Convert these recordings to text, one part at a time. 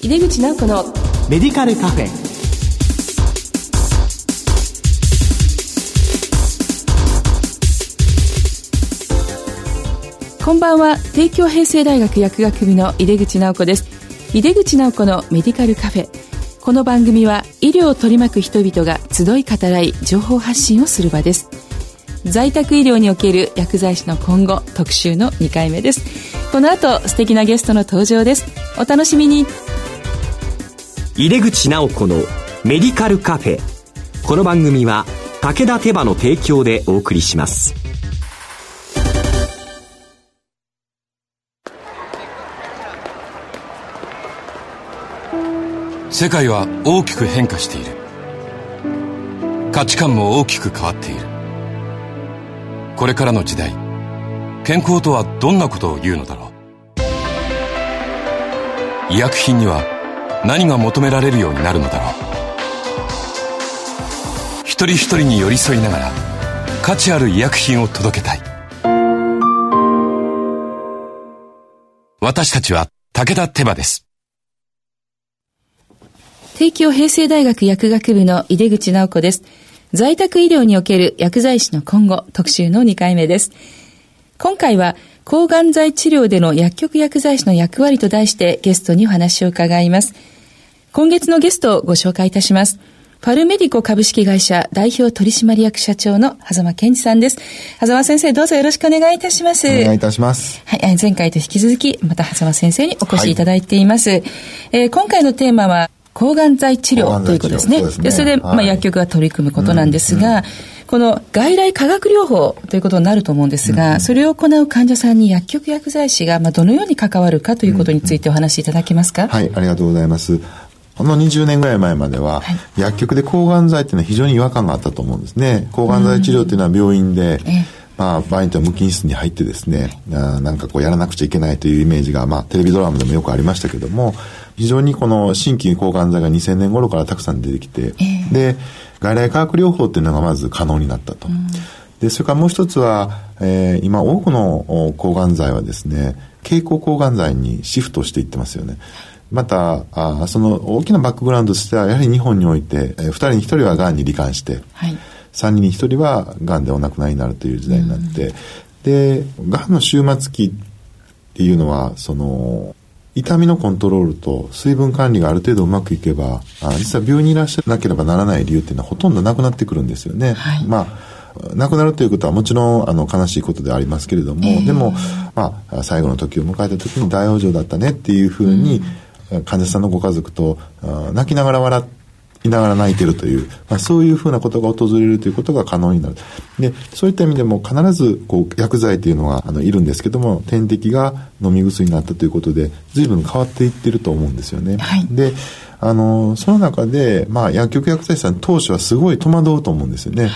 井出口直子のメディカルカフェ。こんばんは。帝京平成大学薬学部の井出口直子です。井出口直子のメディカルカフェ。この番組は医療を取り巻く人々が集い語らい情報発信をする場です。在宅医療における薬剤師の今後特集の2回目です。この後素敵なゲストの登場です。お楽しみに井出口直子のメディカルカフェ。この番組は武田手羽の提供でお送りします。世界は大きく変化している。価値観も大きく変わっている。これからの時代健康とはどんなことを言うのだろう。医薬品には何が求められるようになるのだろう一人一人に寄り添いながら価値ある医薬品を届けたい私たちは武田手羽です帝京平成大学薬学部の井出口直子です。在宅医療における薬剤師の今後特集の2回目です。今回は抗がん剤治療での薬局薬剤師の役割と題してゲストにお話を伺います。今月のゲストをご紹介いたします。パルメディコ株式会社代表取締役社長の狭間健二さんです。狭間先生、どうぞよろしくお願いいたします。お願いいたします。はい、前回と引き続き、また狭間先生にお越しいただいています。はい、えー、今回のテーマは、抗がん剤治療ということですね。そで、ね、それで、まあ、薬局が取り組むことなんですが、うんうん、この外来化学療法ということになると思うんですが、うん、それを行う患者さんに薬局薬剤師が、まあ、どのように関わるかということについてお話しいただけますか、はい、ありがとうございます。この20年ぐらい前までは、はい、薬局で抗がん剤っていうのは非常に違和感があったと思うんですね。抗がん剤治療っていうのは病院で、まあ、場合によっては無菌室に入ってですね、あなんかこうやらなくちゃいけないというイメージが、まあ、テレビドラマでもよくありましたけども、非常にこの新規抗がん剤が2000年頃からたくさん出てきて、えー、で、外来化学療法っていうのがまず可能になったと。うん、で、それからもう一つは、えー、今多くの抗がん剤はですね、経口抗がん剤にシフトしていってますよね。またあその大きなバックグラウンドとしてはやはり日本において、えー、2人に1人はがんに罹患して、はい、3人に1人はがんでお亡くなりになるという時代になって、うん、でがんの終末期っていうのはその痛みのコントロールと水分管理がある程度うまくいけばあ実は病院にいらっしゃらなければならない理由っていうのはほとんどなくなってくるんですよね。はい、まあ亡くなるということはもちろんあの悲しいことでありますけれども、えー、でも、まあ、最後の時を迎えた時に大往生だったねっていうふうに、患者さんのご家族と泣きながら笑っていながら泣いてるという、まあ、そういうふうなことが訪れるということが可能になる。で、そういった意味でも必ずこう薬剤というのはあのいるんですけども、点滴が飲み薬になったということで、随分変わっていってると思うんですよね。はい、で、あの、その中で、まあ、薬局薬剤師さん当初はすごい戸惑うと思うんですよね。はい、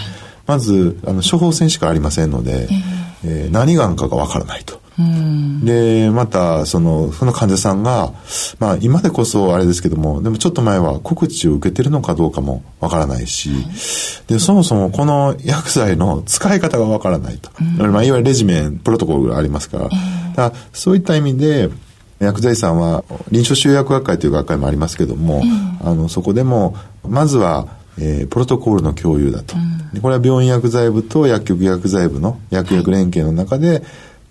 まず、あの、処方箋しかありませんので、えー、えー、何がんかがわからないと。で、また、その、その患者さんが、まあ、今でこそあれですけども、でもちょっと前は告知を受けてるのかどうかもわからないし、で、そもそもこの薬剤の使い方がわからないと。まあ、いわゆるレジメン、プロトコルがありますから、だそういった意味で、薬剤師さんは臨床集薬学会という学会もありますけども、あの、そこでも、まずは、えー、プロトコールの共有だと、うん、これは病院薬剤部と薬局薬剤部の薬薬連携の中で、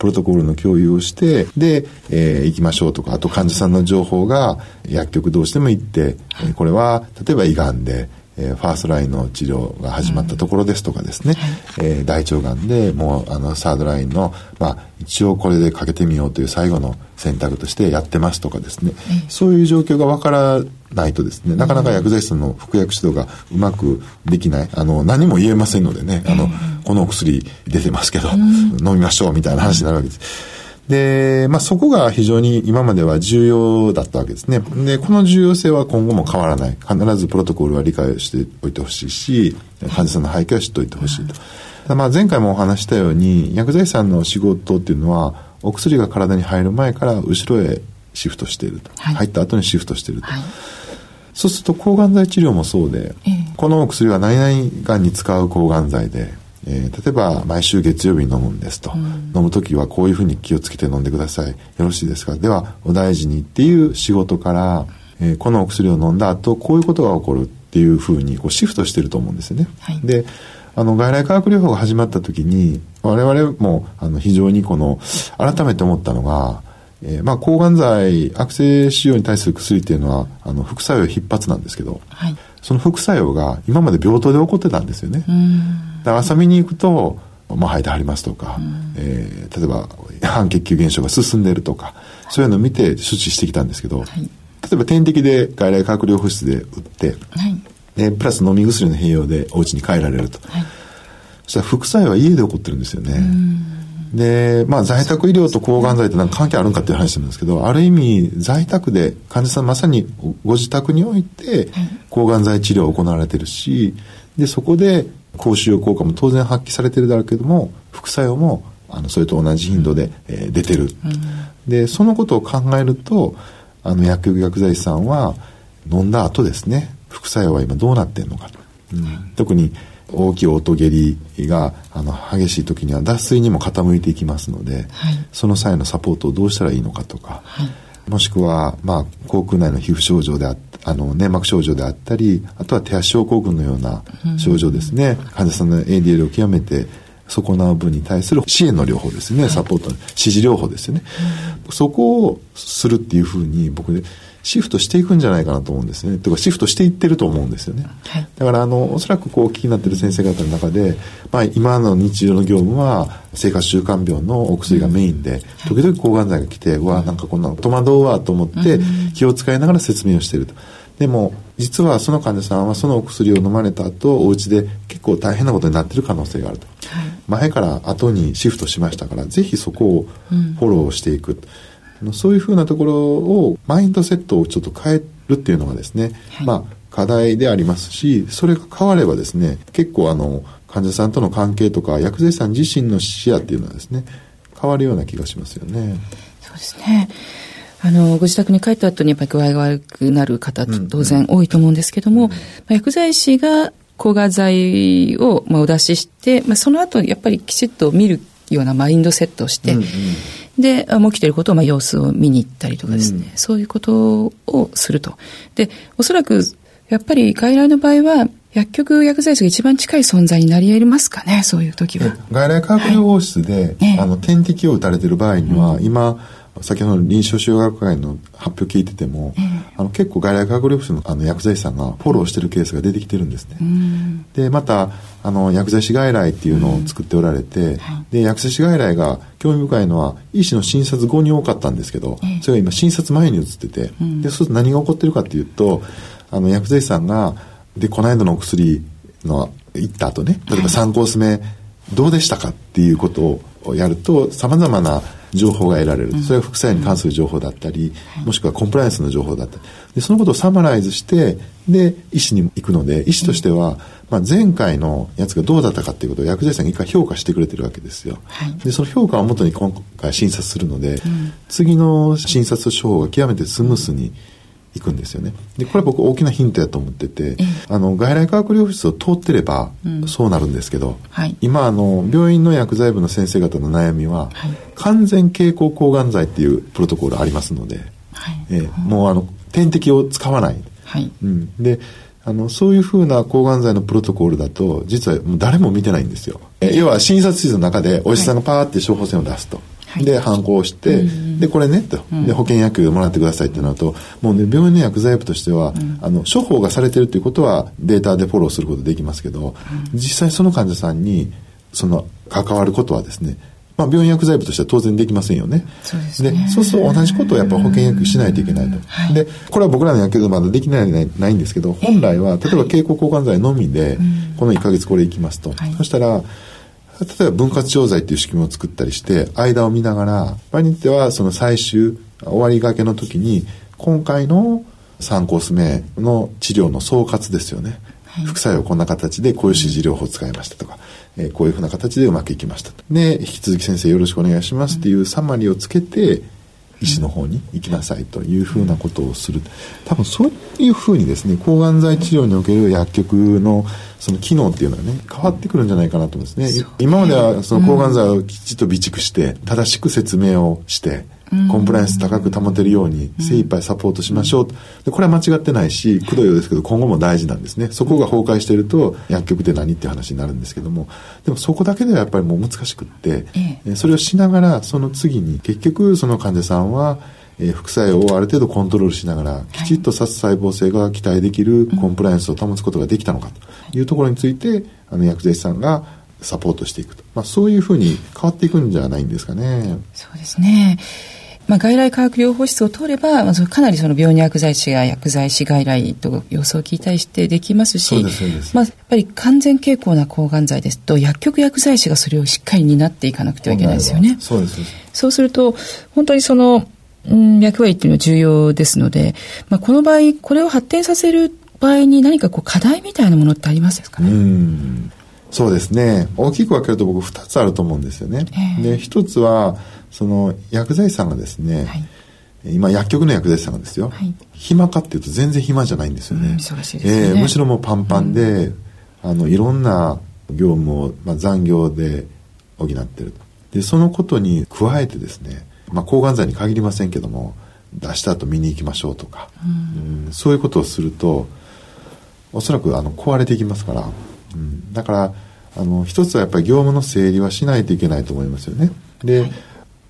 プロトコルの共有をして、で、えー、行きましょうとか、あと患者さんの情報が薬局どうしても行って、これは例えば胃がんで、えー、ファーストラインの治療が始まったところですとかですね、うん、えー、大腸がんでもうあのサードラインの、まあ、一応これでかけてみようという最後の選択としてやってますとかですね、うん、そういう状況がわからないとですね、なかなか薬剤師の服薬指導がうまくできない、あの、何も言えませんのでね、あの、このお薬出てますけど、飲みましょうみたいな話になるわけです。で、まあ、そこが非常に今までは重要だったわけですね。で、この重要性は今後も変わらない。必ずプロトコルは理解しておいてほしいし、患者さんの背景は知っておいてほしいと。まあ、前回もお話したように、薬剤師さんの仕事っていうのは、お薬が体に入る前から後ろへシフトしていると。はい、入った後にシフトしていると。はいそうすると抗がん剤治療もそうで、えー、このお薬は何々がんに使う抗がん剤で、えー、例えば毎週月曜日に飲むんですと、うん、飲む時はこういうふうに気をつけて飲んでください。よろしいですか？ではお大事にっていう仕事から、えー、このお薬を飲んだ後こういうことが起こるっていうふうにこうシフトしてると思うんですよね。はい、であの外来化学療法が始まった時に我々もあの非常にこの改めて思ったのが、えー、まあ抗がん剤悪性腫瘍に対する薬っていうのはあの副作用必発なんですけど、はい、その副作用が今まで病棟で起こってたんですよね。だから朝見に行くとまあ、吐いてはりますとか、うん、えー、例えば半血球減少が進んでいるとか、そういうのを見て処置してきたんですけど、はい、例えば点滴で外来化学療法室で打って、はい、でプラス飲み薬の併用でお家に帰られると、はい、そしたら副作用は家で起こってるんですよね。で、まあ、在宅医療と抗がん剤って何か関係あるんかっていう話なんですけど、ある意味、在宅で患者さんまさにご自宅において、抗がん剤治療を行われてるし、で、そこで高腫瘍効果も当然発揮されてるだろうけども、副作用も、あの、それと同じ頻度で、えー、出てる、うん。で、そのことを考えると、あの、薬局薬剤師さんは、飲んだ後ですね、副作用は今どうなってんのか。と。うん、特に、大きい音下痢があの激しい時には脱水にも傾いていきますので、はい、その際のサポートをどうしたらいいのかとか、はい、もしくは、まあ、口腔内の皮膚症状でああの粘膜症状であったりあとは手足症候群のような症状ですね、うん、患者さんの ADL を極めて損なう分に対する支援の療法ですね、サポート、指示療法ですよね、うん、そこをするっていうふうに僕でシフトしていくんじゃないかなと思うんですね。とかシフトしていってると思うんですよね。はい、だからあのおそらくこう気になってる先生方の中で、まあ、今の日常の業務は生活習慣病のお薬がメインで、時々抗がん剤が来て、うわなんかこんな戸惑うわと思って気を使いながら説明をしていると。でも実はその患者さんはそのお薬を飲まれた後お家で結構大変なことになっている可能性があると、はい、前から後にシフトしましたからぜひそこをフォローしていく、うんそういうふうなところをマインドセットをちょっと変えるっていうのがですね、はい、まあ課題でありますしそれが変わればですね結構あの患者さんとの関係とか薬剤師さん自身の視野っていうのはですね変わるような気がしますよね。そうですねあの、ご自宅に帰った後にやっぱり具合が悪くなる方、当然多いと思うんですけども、薬剤師が抗がん剤を、まあ、お出しして、まあ、その後やっぱりきちっと見るようなマインドセットをして、うんうん。で、起きていることを、まあ、様子を見に行ったりとかですね、うん、そういうことをすると。で、おそらく、やっぱり外来の場合は、薬局薬剤師が一番近い存在になり得ますかね、そういう時は。外来化学療法室で、はい、あの、点滴を打たれている場合には、うん、今、先ほどの臨床腫瘍学会の発表聞いてても、えー、あの結構外来化学療法士のあの薬剤師さんがフォローしてるケースが出てきてるんですね。でまたあの薬剤師外来っていうのを作っておられて、で薬剤師外来が興味深いのは医師の診察後に多かったんですけど、えー、それが今診察前に移ってて、でそうすると何が起こってるかっていうとあの薬剤師さんがでこの間のお薬の行った後ね例えば3コース目どうでしたかっていうことをやるとさまざまな情報が得られる、それは副作用に関する情報だったり、もしくはコンプライアンスの情報だったり。でそのことをサマライズしてで医師に行くので医師としては、まあ、前回のやつがどうだったかっていうことを薬剤師さんが一回評価してくれてるわけですよ、はい、でその評価をもとに今回診察するので、うん、次の診察処方が極めてスムースに行くんですよね。で、これ僕大きなヒントやと思ってて、あの、外来化学療法室を通ってれば、そうなるんですけど、うんはい、今、あの、病院の薬剤部の先生方の悩みは、はい、完全経口抗がん剤っていうプロトコルありますので、はい、えー、もうあの、点滴を使わない。はい、うん、で、あの、そういうふうな抗がん剤のプロトコルだと、実はもう誰も見てないんですよ。え要は診察室の中でお医者さんがパーって処方箋を出すと。で反抗して、でこれねと、で保険薬もらってくださいってなるともうね病院の薬剤部としては、あの処方がされてるということはデータでフォローすることできますけど、実際その患者さんにその関わることはですねまあ、病院薬剤部としては当然できませんよね。そうですね。そうすると同じことをやっぱ保険薬しないといけないと。はい、で、これは僕らの薬局でまだできないないんですけど、本来は、例えば経口抗がん剤のみで、この1か月これいきますと。はい、そしたら、例えば分割調剤っていう仕組みを作ったりして、間を見ながら、場合によってはその最終、終わりがけの時に、今回の3コース目の治療の総括ですよね。はい、副作用こんな形でこういう指示療法を使いましたとか、えー、こういうふうな形でうまくいきましたと。で、引き続き先生よろしくお願いしますっていうサマリーをつけて、医師の方に行きなさいというふうなことをする。多分そういうふうにですね、抗がん剤治療における薬局のその機能っていうのはね、変わってくるんじゃないかなと思うんですね。今まではその抗がん剤をきちっと備蓄して、正しく説明をして、コンプライアンス高く保てるように精一杯サポートしましょう。でこれは間違ってないしくどいようですけど今後も大事なんですね。そこが崩壊していると薬局って何って話になるんですけども。でもそこだけではやっぱりもう難しくって、えそれをしながらその次に結局その患者さんはえ副作用をある程度コントロールしながら、きちっと殺細胞性が期待できるコンプライアンスを保つことができたのかというところについて、あの薬剤師さんがサポートしていくと、まあ、そういうふうに変わっていくんじゃないんですかね。そうですね。まあ、外来化学療法室を通れば、まあ、かなりその病院薬剤師や薬剤師外来と様子を聞いたりしてできますしまあ、やっぱり完全傾向な抗がん剤ですと薬局薬剤師がそれをしっかり担っていかなくてはいけないですよね。そうですそうす。ると本当にその、うん、役割っていうのは重要ですので、まあ、この場合これを発展させる場合に何かこう課題みたいなものってありますかね？うん。そうですね。大きく分けると僕2つあると思うんですよね。で1つはその薬剤師さんがですね、はい、今薬局の薬剤師さんがですよ、はい、暇かっていうと全然暇じゃないんですよね。忙しいですね、えー、むしろもうパンパンで、うん、あのいろんな業務を、まあ、残業で補ってるでそのことに加えてですね、まあ、抗がん剤に限りませんけども出した後見に行きましょうとか、うん、そういうことをするとおそらくあの壊れていきますから、うん、だからあの一つはやっぱり業務の整理はしないといけないと思いますよね。で、はい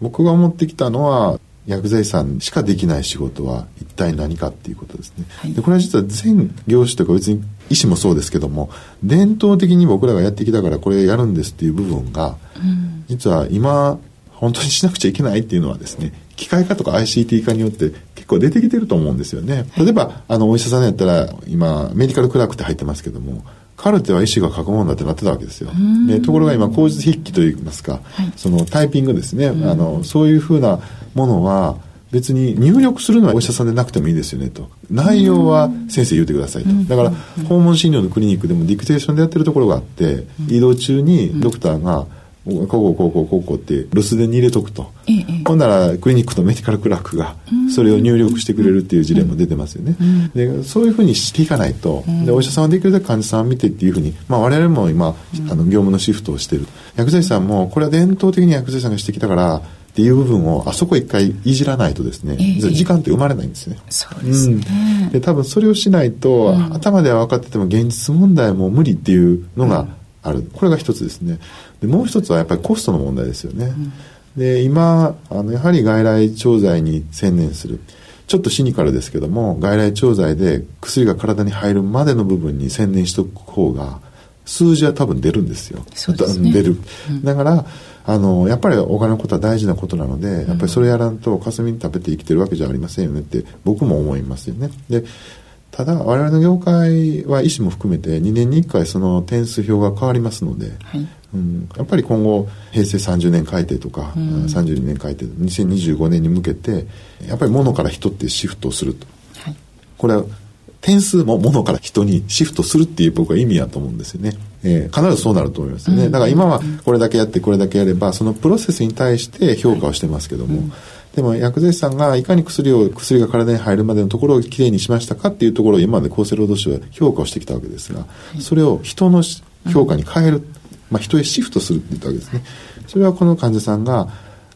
僕が思ってきたのは薬剤師さんしかできない仕事は一体何かっていうことですね。はい、でこれは実は全業種とか別に医師もそうですけども伝統的に僕らがやってきたからこれやるんですっていう部分が、うん、実は今本当にしなくちゃいけないっていうのはですね機械化とか ICT 化によって結構出てきてると思うんですよね。例えばあのお医者さんやったら今メディカルクラークって入ってますけどもカルテは医師が書くもんだってなってたわけですよ。でところが今口述筆記といいますか、はい、そのタイピングですね、あのそういうふうなものは別に入力するのはお医者さんでなくてもいいですよねと。内容は先生言うてくださいと。だから訪問診療のクリニックでもディクテーションでやってるところがあって移動中にドクターが「こうこうこうこうこうこうって留守電に入れとくと、ええ、ほんならクリニックとメディカルクラークがそれを入力してくれるっていう事例も出てますよね、うん、でそういうふうにしていかないと、うん、でお医者さんはできるだけ患者さんを見てっていうふうに、まあ、我々も今、あの業務のシフトをしてる。薬剤師さんもこれは伝統的に薬剤師さんがしてきたからっていう部分をあそこ一回いじらないとですね、えー、時間って生まれないんですね。そうですね、うん、で多分それをしないと、頭では分かってても現実問題も無理っていうのがある、これが一つですね。でもう一つはやっぱりコストの問題ですよね。うん、で今あのやはり外来調剤に専念するちょっとシニカルですけども外来調剤で薬が体に入るまでの部分に専念しておく方が数字は多分出るんですよ。すね、出る、うん、だからあのやっぱりお金のことは大事なことなので、やっぱりそれやらんと霞に食べて生きてるわけじゃありませんよねって僕も思いますよね。でただ我々の業界は医師も含めて2年に1回その点数表が変わりますので、はい、うん、やっぱり今後平成30年改定とか、うん、32年改定2025年に向けてやっぱり物から人ってシフトをすると、はい、これは点数も物から人にシフトするっていう僕は意味やと思うんですよね、えー、必ずそうなると思いますよね、うん、だから今はこれだけやってこれだけやればそのプロセスに対して評価をしてますけども、はいうんでも薬剤師さんがいかに薬を薬が体に入るまでのところをきれいにしましたかっていうところを今まで厚生労働省は評価をしてきたわけですが、それを人の評価に変える、まあ、人へシフトするって言ったわけですね。それはこの患者さんが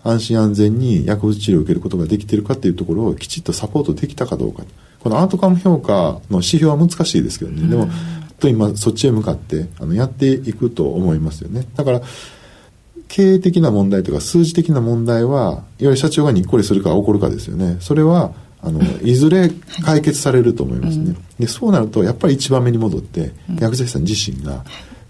安心安全に薬物治療を受けることができているかっていうところをきちっとサポートできたかどうか。このアートカム評価の指標は難しいですけどね。でも、と今そっちへ向かってあのやっていくと思いますよね。だから経営的な問題とか数字的な問題はいわゆる社長がにっこりするか起こるかですよね。それはあのい。ずれ解決されると思いますね。でそうなるとやっぱり一番目に戻って薬剤師さん自身が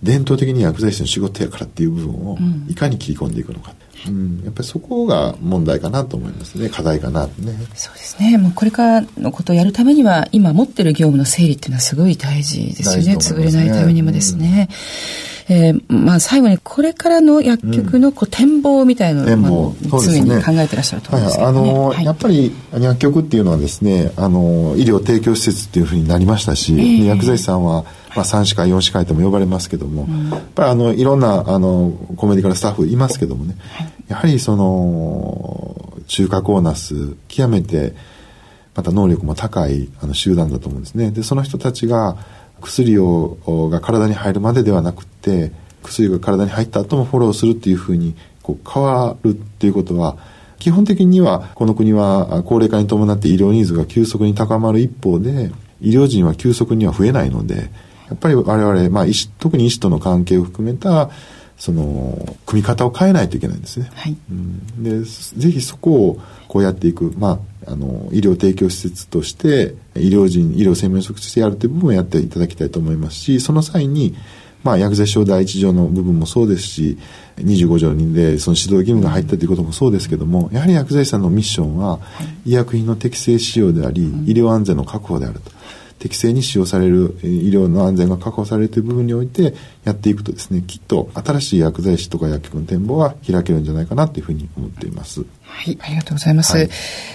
伝統的に薬剤師の仕事やからっていう部分をいかに切り込んでいくのか。うん、やっぱりそこが問題かなと思いますね。課題かなね。そうですね。もうこれからのことをやるためには今持ってる業務の整理っていうのはすごい大事ですよね、ね、潰れないためにもですね、うんえー、まあ最後にこれからの薬局のこう展望みたいなのを、常に考えてらっしゃると思うんです。けど、ね、はい、あの、はい、やっぱり薬局っていうのはですねあの医療提供施設っていうふうになりましたし、えー、薬剤師さんはまあ、3歯科4歯科とも呼ばれますけども、うん、やっぱりあのいろんなあのコメディカルスタッフいますけどもね、はい、やはりその中核をなす極めてまた能力も高いあの集団だと思うんですね。でその人たちが薬をが体に入るまでではなくて薬が体に入った後もフォローするっていうふうにこう変わるっていうことは基本的にはこの国は高齢化に伴って医療ニーズが急速に高まる一方で医療人は急速には増えないのでやっぱり我々、まあ、医師特に医師との関係を含めたその組み方を変えないといけないんですね。はい、うん、でぜひそこをこうやっていく、まあ、あの医療提供施設として医療人医療専門職としてやるという部分をやっていただきたいと思いますしその際にまあ、薬剤師法第一条の部分もそうですし、25条にでその指導義務が入ったということもそうですけども、やはり薬剤師さんのミッションは、医薬品の適正使用であり、医療安全の確保であると。適正に使用される医療の安全が確保されるという部分においてやっていくとですねきっと新しい薬剤師とか薬局の展望は開けるんじゃないかなというふうに思っています。はい、ありがとうございます。はい、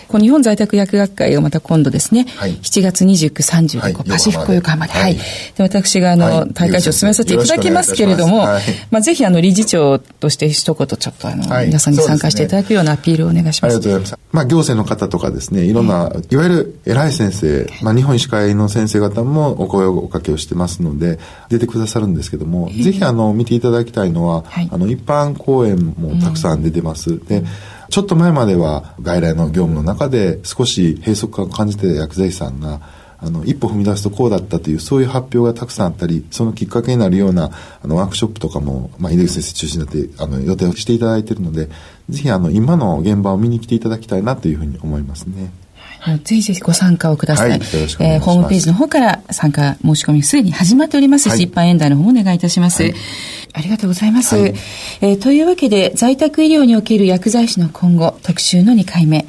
この日本在宅薬学会がまた今度ですね、はい、7月29、30で、こうパシフィコ横浜で、はい、で私があの、はい、大会長を進めさせていただきますけれども、ままあぜひあの理事長として一言ちょっとあの、皆さんに参加していただくようなアピールをお願いします。ありがとうございます。まあ行政の方とかですね、いろんな、いわゆる偉い先生、まあ日本医師会の先生方もお声をおかけをしてますので、出てくださるんですけども、ぜひあの見ていただきたいのは、あの一般講演もたくさん出てます。で、ちょっと前までは外来の業務の中で少し閉塞感を感じてた薬剤師さんがあの一歩踏み出すとこうだったというそういう発表がたくさんあったりそのきっかけになるようなあのワークショップとかも、まあ、井出口先生中心になってあの予定をしていただいているのでぜひあの今の現場を見に来ていただきたいなというふうに思いますね。ぜひぜひご参加をください。はい、えー、ホームページの方から参加申し込みすでに始まっておりますし、はい、一般演題の方もお願いいたします。はいありがとうございます。はい、えー、というわけで、在宅医療における薬剤師の今後特集の2回目。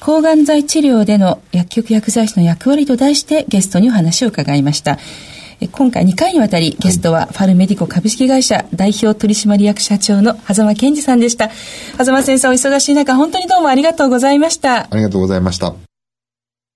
抗がん剤治療での薬局薬剤師の役割と題してゲストにお話を伺いました。今回2回にわたりゲストはファルメディコ株式会社代表取締役社長の狭間健二さんでした。狭間先生お忙しい中本当にどうもありがとうございました。ありがとうございました。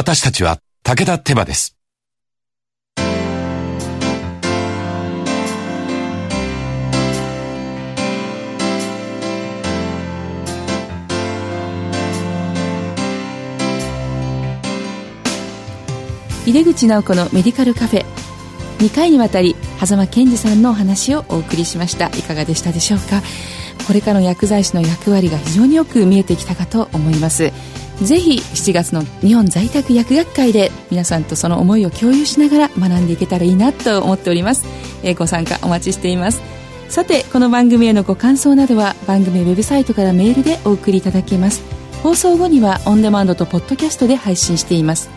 私たちは武田手羽です。井出口直子のメディカルカフェ。2回にわたり狭間健二さんのお話をお送りしました。いかがでしたでしょうか？これからの薬剤師の役割が非常によく見えてきたかと思います。ぜひ7月の日本在宅薬学会で皆さんとその思いを共有しながら学んでいけたらいいなと思っております、えー、ご参加お待ちしています。さてこの番組へのご感想などは番組ウェブサイトからメールでお送りいただけます。放送後にはオンデマンドとポッドキャストで配信しています。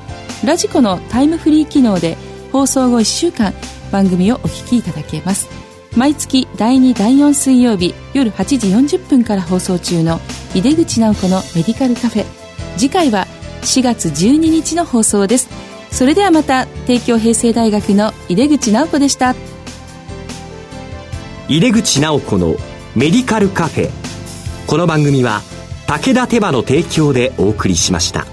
ラジコのタイムフリー機能で放送後1週間番組をお聞きいただけます。毎月第2第4水曜日夜8時40分から放送中の井出口直子のメディカルカフェ。次回は4月12日の放送です。それではまた帝京平成大学の井出口直子でした。井出口直子のメディカルカフェ。この番組は武田手羽の提供でお送りしました。